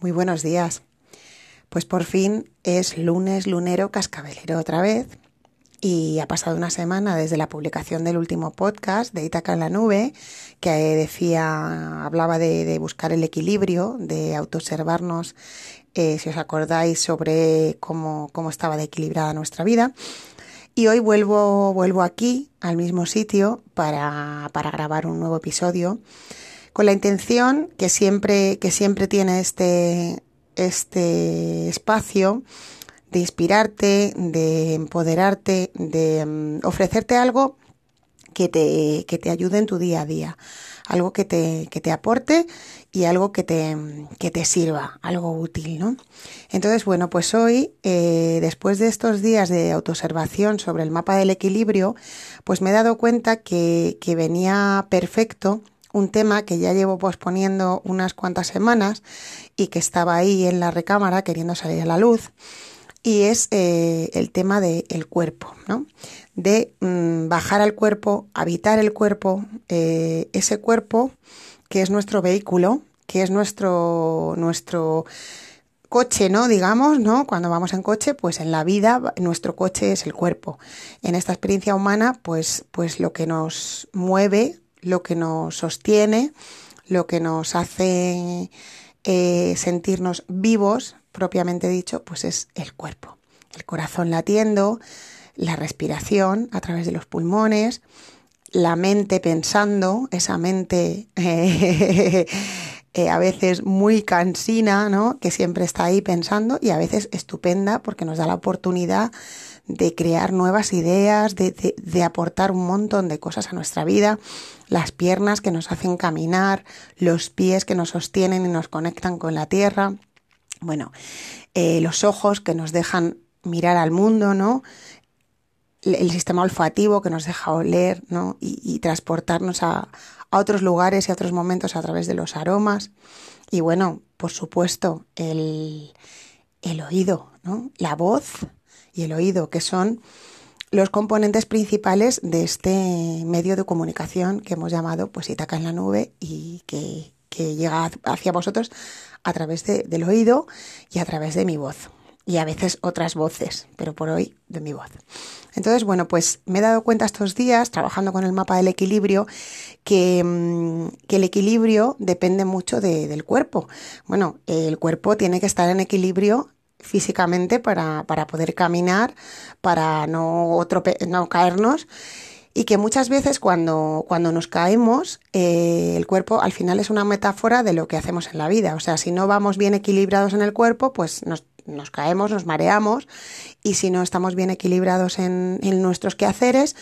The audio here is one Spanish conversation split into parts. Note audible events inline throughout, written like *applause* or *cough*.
Muy buenos días. Pues por fin es lunes lunero cascabelero otra vez y ha pasado una semana desde la publicación del último podcast de Itaca en la nube que decía, hablaba de, buscar el equilibrio, de autoobservarnos, eh, si os acordáis, sobre cómo, cómo estaba de equilibrada nuestra vida. Y hoy vuelvo, vuelvo aquí, al mismo sitio, para, para grabar un nuevo episodio con la intención que siempre, que siempre tiene este, este espacio de inspirarte, de empoderarte, de mm, ofrecerte algo que te, que te ayude en tu día a día, algo que te, que te aporte y algo que te, que te sirva, algo útil, ¿no? Entonces, bueno, pues hoy, eh, después de estos días de autoobservación sobre el mapa del equilibrio, pues me he dado cuenta que, que venía perfecto un tema que ya llevo posponiendo unas cuantas semanas y que estaba ahí en la recámara queriendo salir a la luz y es eh, el tema del cuerpo, ¿no? De mm, bajar al cuerpo, habitar el cuerpo, eh, ese cuerpo que es nuestro vehículo, que es nuestro, nuestro coche, ¿no? Digamos, ¿no? Cuando vamos en coche, pues en la vida nuestro coche es el cuerpo. En esta experiencia humana, pues, pues lo que nos mueve lo que nos sostiene, lo que nos hace eh, sentirnos vivos, propiamente dicho, pues es el cuerpo. El corazón latiendo, la respiración a través de los pulmones, la mente pensando, esa mente *laughs* eh, a veces muy cansina, ¿no? Que siempre está ahí pensando y a veces estupenda porque nos da la oportunidad de crear nuevas ideas, de, de, aportar un montón de cosas a nuestra vida, las piernas que nos hacen caminar, los pies que nos sostienen y nos conectan con la tierra, bueno, eh, los ojos que nos dejan mirar al mundo, ¿no? El sistema olfativo que nos deja oler, ¿no? Y, transportarnos a, a otros lugares y a otros momentos a través de los aromas. Y bueno, por supuesto, el, el oído, ¿no? La voz, y el oído, que son los componentes principales de este medio de comunicación que hemos llamado pues Itaca en la nube y que, llega hacia vosotros a través del oído y a través de mi voz y a veces otras voces, pero por hoy de mi voz. Entonces, bueno, pues me he dado cuenta estos días, trabajando con el mapa del equilibrio, que, mm, el equilibrio depende mucho del cuerpo. Bueno, el cuerpo tiene que estar en equilibrio físicamente para, para poder caminar, para no, no caernos y que muchas veces cuando, cuando nos caemos, eh, el cuerpo al final es una metáfora de lo que hacemos en la vida. O sea, si no vamos bien equilibrados en el cuerpo, pues nos, nos caemos, nos mareamos y si no estamos bien equilibrados en, en nuestros quehaceres,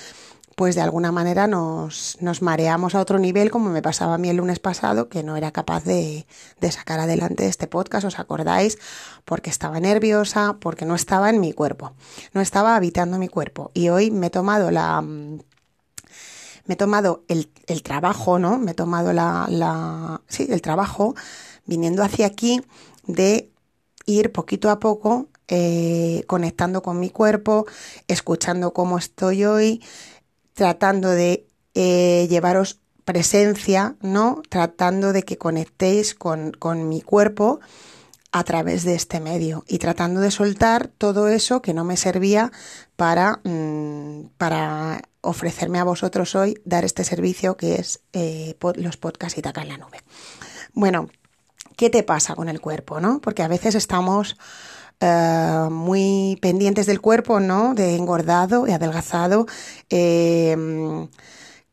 pues de alguna manera nos, nos, mareamos a otro nivel, como me pasaba a mí el lunes pasado, que no era capaz de, sacar adelante este podcast, ¿os acordáis? Porque estaba nerviosa, porque no estaba en mi cuerpo, no estaba habitando mi cuerpo. Y hoy me he tomado la... Me he tomado el, el trabajo, ¿no? Me he tomado la, la... Sí, el trabajo viniendo hacia aquí de ir poquito a poco eh, conectando con mi cuerpo, escuchando cómo estoy hoy, tratando de eh, llevaros presencia, ¿no? Tratando de que conectéis con, con mi cuerpo a través de este medio y tratando de soltar todo eso que no me servía para, mm, para ofrecerme a vosotros hoy, dar este servicio que es eh, los podcasts y taca en la nube. Bueno, ¿qué te pasa con el cuerpo, no? Porque a veces estamos eh, muy pendientes del cuerpo, ¿no? De engordado, y adelgazado, eh,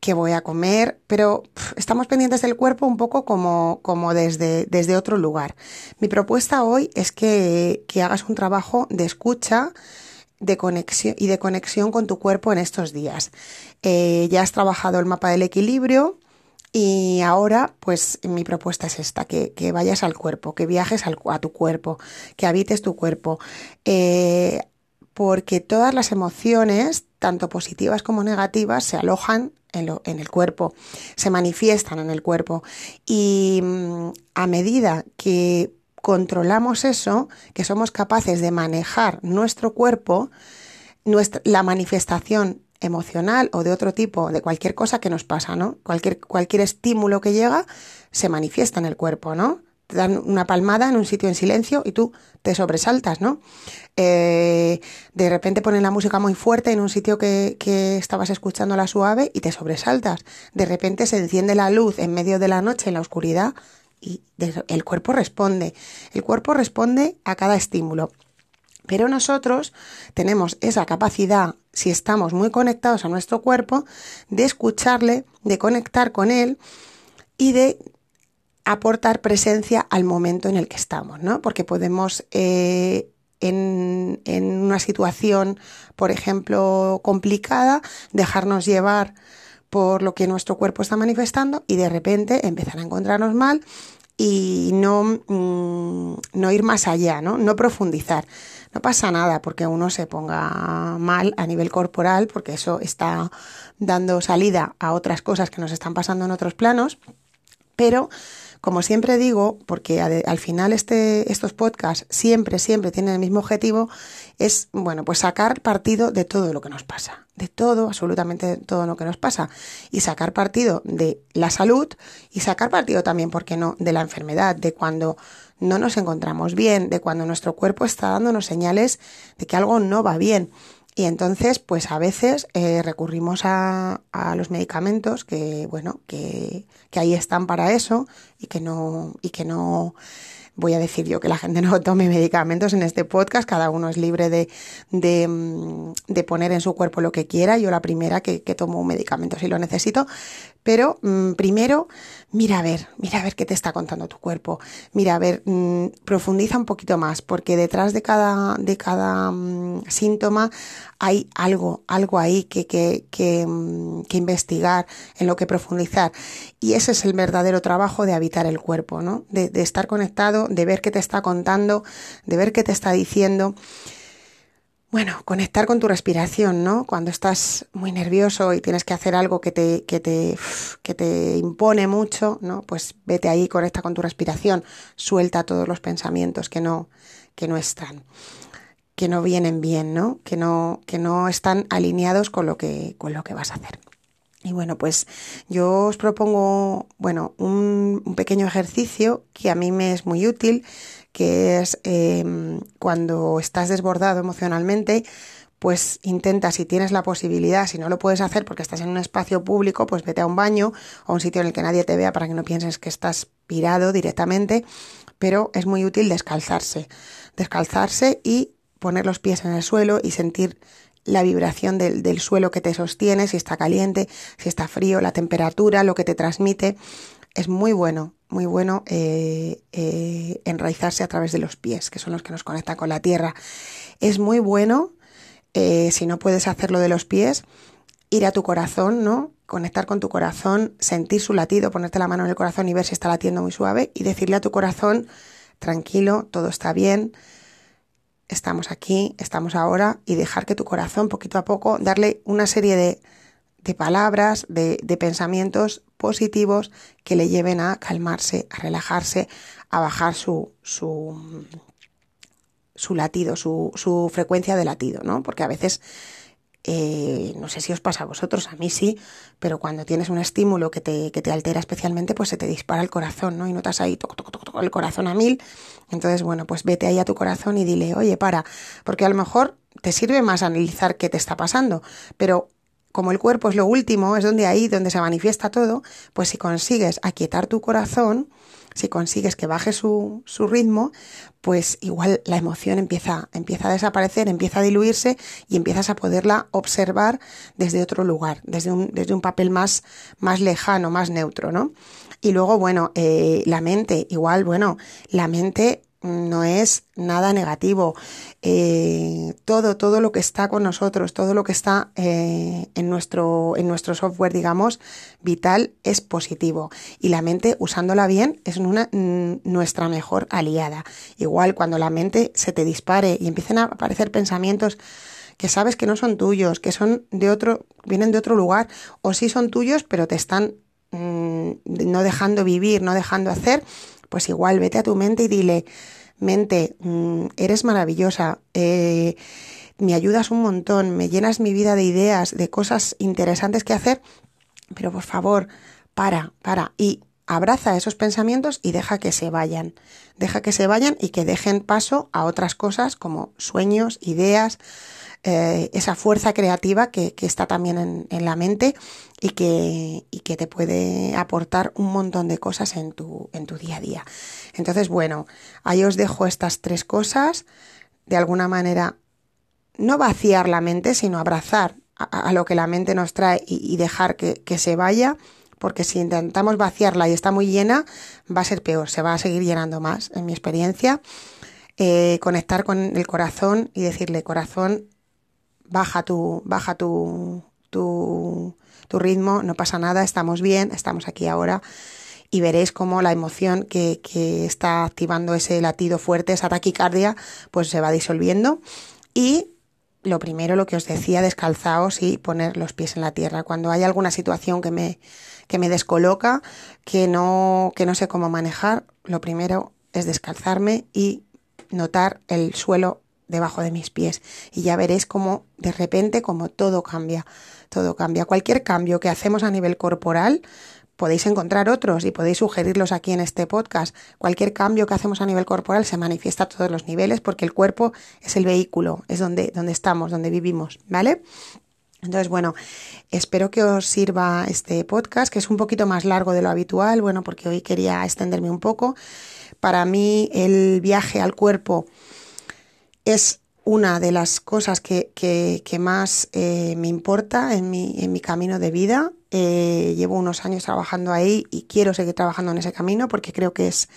qué voy a comer, pero estamos pendientes del cuerpo un poco como, como desde, desde otro lugar. Mi propuesta hoy es que, que hagas un trabajo de escucha, de conexión y de conexión con tu cuerpo en estos días. Eh, ya has trabajado el mapa del equilibrio, y ahora, pues mi propuesta es esta, que, vayas al cuerpo, que viajes a tu cuerpo, que habites tu cuerpo, eh, porque todas las emociones, tanto positivas como negativas, se alojan en, en el cuerpo, se manifiestan en el cuerpo. Y mm, a medida que controlamos eso, que somos capaces de manejar nuestro cuerpo, nuestra, la manifestación emocional o de otro tipo, de cualquier cosa que nos pasa, ¿no? Cualquier, estímulo que llega se manifiesta en el cuerpo, ¿no? te dan una palmada en un sitio en silencio y tú te sobresaltas, ¿no? Eh, de repente ponen la música muy fuerte en un sitio que, que estabas escuchando la suave y te sobresaltas. De repente se enciende la luz en medio de la noche en la oscuridad y el cuerpo responde. El cuerpo responde a cada estímulo. Pero nosotros tenemos esa capacidad, si estamos muy conectados a nuestro cuerpo, de escucharle, de conectar con él y de aportar presencia al momento en el que estamos, ¿no? Porque podemos eh, en, una situación, por ejemplo, complicada, dejarnos llevar por lo que nuestro cuerpo está manifestando y de repente empezar a encontrarnos mal y no, mm, no ir más allá, ¿no? No profundizar. No pasa nada porque uno se ponga mal a nivel corporal, porque eso está dando salida a otras cosas que nos están pasando en otros planos, pero como siempre digo, porque al final este, estos podcasts siempre, siempre tienen el mismo objetivo, es, bueno, pues sacar partido de todo lo que nos pasa, de todo, absolutamente todo lo que nos pasa, y sacar partido de la salud y sacar partido también, ¿por qué no?, de la enfermedad, de cuando no nos encontramos bien, de cuando nuestro cuerpo está dándonos señales de que algo no va bien. Y entonces, pues a veces eh, recurrimos a, a, los medicamentos que, bueno, que, que, ahí están para eso y que no, y que no voy a decir yo que la gente *laughs* no tome medicamentos en este podcast, cada uno es libre de, de, mm, de poner en su cuerpo lo que quiera. Yo la primera que, que tomo un medicamento si lo necesito, pero mmm, primero mira a ver, mira a ver qué te está contando tu cuerpo, mira a ver, mmm, profundiza un poquito más, porque detrás de cada, de cada mmm, síntoma hay algo, algo ahí que, que, mm, que, investigar, en lo que profundizar. Y ese es el verdadero trabajo de habitar el cuerpo, ¿no? De, de estar conectado, de ver qué te está contando, de ver qué te está diciendo. Bueno, conectar con tu respiración, ¿no? Cuando estás muy nervioso y tienes que hacer algo que te, que te, que te impone mucho, ¿no? Pues vete ahí, conecta con tu respiración, suelta todos los pensamientos que no, que no están, que no vienen bien, ¿no? Que no, que no están alineados con lo que, con lo que vas a hacer. Y bueno, pues yo os propongo, bueno, un, pequeño ejercicio que a mí me es muy útil que es eh, cuando estás desbordado emocionalmente, pues intenta, si tienes la posibilidad, si no lo puedes hacer porque estás en un espacio público, pues vete a un baño o a un sitio en el que nadie te vea para que no pienses que estás pirado directamente, pero es muy útil descalzarse, descalzarse y poner los pies en el suelo y sentir la vibración del, del suelo que te sostiene, si está caliente, si está frío, la temperatura, lo que te transmite. Es muy bueno, muy bueno eh, eh, enraizarse a través de los pies, que son los que nos conectan con la tierra. Es muy bueno, eh, si no puedes hacerlo de los pies, ir a tu corazón, ¿no? Conectar con tu corazón, sentir su latido, ponerte la mano en el corazón y ver si está latiendo muy suave y decirle a tu corazón, tranquilo, todo está bien, estamos aquí, estamos ahora y dejar que tu corazón poquito a poco, darle una serie de de palabras, de, de, pensamientos positivos que le lleven a calmarse, a relajarse, a bajar su, su, su latido, su, su frecuencia de latido, ¿no? Porque a veces eh, no sé si os pasa a vosotros, a mí sí, pero cuando tienes un estímulo que te, que te altera especialmente, pues se te dispara el corazón, ¿no? Y notas ahí toc, toc, toc, toc, el corazón a mil. Entonces, bueno, pues vete ahí a tu corazón y dile, oye, para, porque a lo mejor te sirve más analizar qué te está pasando, pero como el cuerpo es lo último, es donde ahí, donde se manifiesta todo, pues si consigues aquietar tu corazón, si consigues que baje su, su ritmo, pues igual la emoción empieza, empieza a desaparecer, empieza a diluirse y empiezas a poderla observar desde otro lugar, desde un, desde un papel más, más lejano, más neutro, ¿no? Y luego, bueno, eh, la mente, igual, bueno, la mente no es nada negativo. Eh, todo, todo lo que está con nosotros, todo lo que está eh, en, nuestro, en nuestro software, digamos, vital, es positivo. Y la mente, usándola bien, es una, nuestra mejor aliada. Igual cuando la mente se te dispare y empiecen a aparecer pensamientos que sabes que no son tuyos, que son de otro, vienen de otro lugar, o sí son tuyos, pero te están mmm, no dejando vivir, no dejando hacer, pues igual vete a tu mente y dile, mente, mmm, eres maravillosa, eh, me ayudas un montón, me llenas mi vida de ideas, de cosas interesantes que hacer, pero por favor, para, para y abraza esos pensamientos y deja que se vayan. Deja que se vayan y que dejen paso a otras cosas como sueños, ideas, eh, esa fuerza creativa que, está también en, la mente y que, te puede aportar un montón de cosas en tu, en tu día a día. Entonces, bueno, ahí os dejo estas tres cosas. De alguna manera, no vaciar la mente, sino abrazar a, lo que la mente nos trae y, dejar que, se vaya, porque si intentamos vaciarla y está muy llena, va a ser peor, se va a seguir llenando más, en mi experiencia. Eh, conectar con el corazón y decirle, corazón, baja tu, baja tu, tu, tu ritmo, no pasa nada, estamos bien, estamos aquí ahora y veréis cómo la emoción que, que, está activando ese latido fuerte, esa taquicardia, pues se va disolviendo. Y lo primero, lo que os decía, descalzaos y poner los pies en la tierra. Cuando hay alguna situación que me, que me descoloca, que no, que no sé cómo manejar, lo primero es descalzarme y notar el suelo debajo de mis pies. Y ya veréis cómo de repente, como todo cambia, todo cambia. Cualquier cambio que hacemos a nivel corporal, podéis encontrar otros y podéis sugerirlos aquí en este podcast. Cualquier cambio que hacemos a nivel corporal se manifiesta a todos los niveles porque el cuerpo es el vehículo, es donde, donde estamos, donde vivimos, ¿vale? Entonces, bueno, espero que os sirva este podcast, que es un poquito más largo de lo habitual, bueno, porque hoy quería extenderme un poco. Para mí el viaje al cuerpo es una de las cosas que, que, más eh, me importa en mi, en mi camino de vida. Eh, llevo unos años trabajando ahí y quiero seguir trabajando en ese camino porque creo que es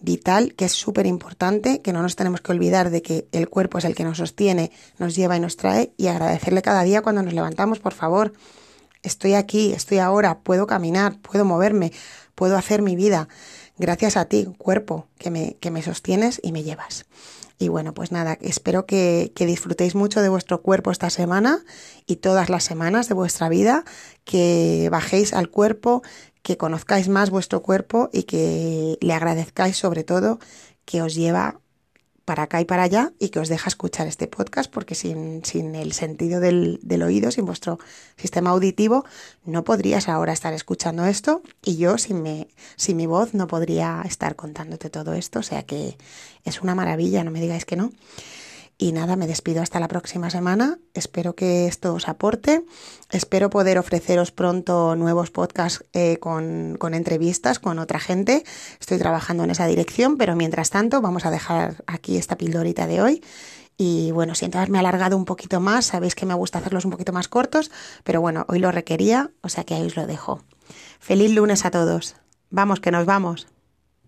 vital, que es súper importante, que no nos tenemos que olvidar de que el cuerpo es el que nos sostiene, nos lleva y nos trae y agradecerle cada día cuando nos levantamos, por favor. Estoy aquí, estoy ahora, puedo caminar, puedo moverme, puedo hacer mi vida. Gracias a ti, cuerpo, que me, que me sostienes y me llevas. Y bueno, pues nada, espero que, que, disfrutéis mucho de vuestro cuerpo esta semana y todas las semanas de vuestra vida, que bajéis al cuerpo, que conozcáis más vuestro cuerpo y que le agradezcáis sobre todo que os lleva para acá y para allá y que os deja escuchar este podcast porque sin, sin el sentido del, del, oído, sin vuestro sistema auditivo, no podrías ahora estar escuchando esto y yo sin, me, sin mi voz no podría estar contándote todo esto. O sea que es una maravilla, no me digáis que no. Y nada, me despido hasta la próxima semana. Espero que esto os aporte. Espero poder ofreceros pronto nuevos podcasts eh, con, con, entrevistas con otra gente. Estoy trabajando en esa dirección, pero mientras tanto vamos a dejar aquí esta pildorita de hoy. Y bueno, siento haberme alargado un poquito más. Sabéis que me gusta hacerlos un poquito más cortos, pero bueno, hoy lo requería, o sea que ahí os lo dejo. Feliz lunes a todos. Vamos, que nos vamos.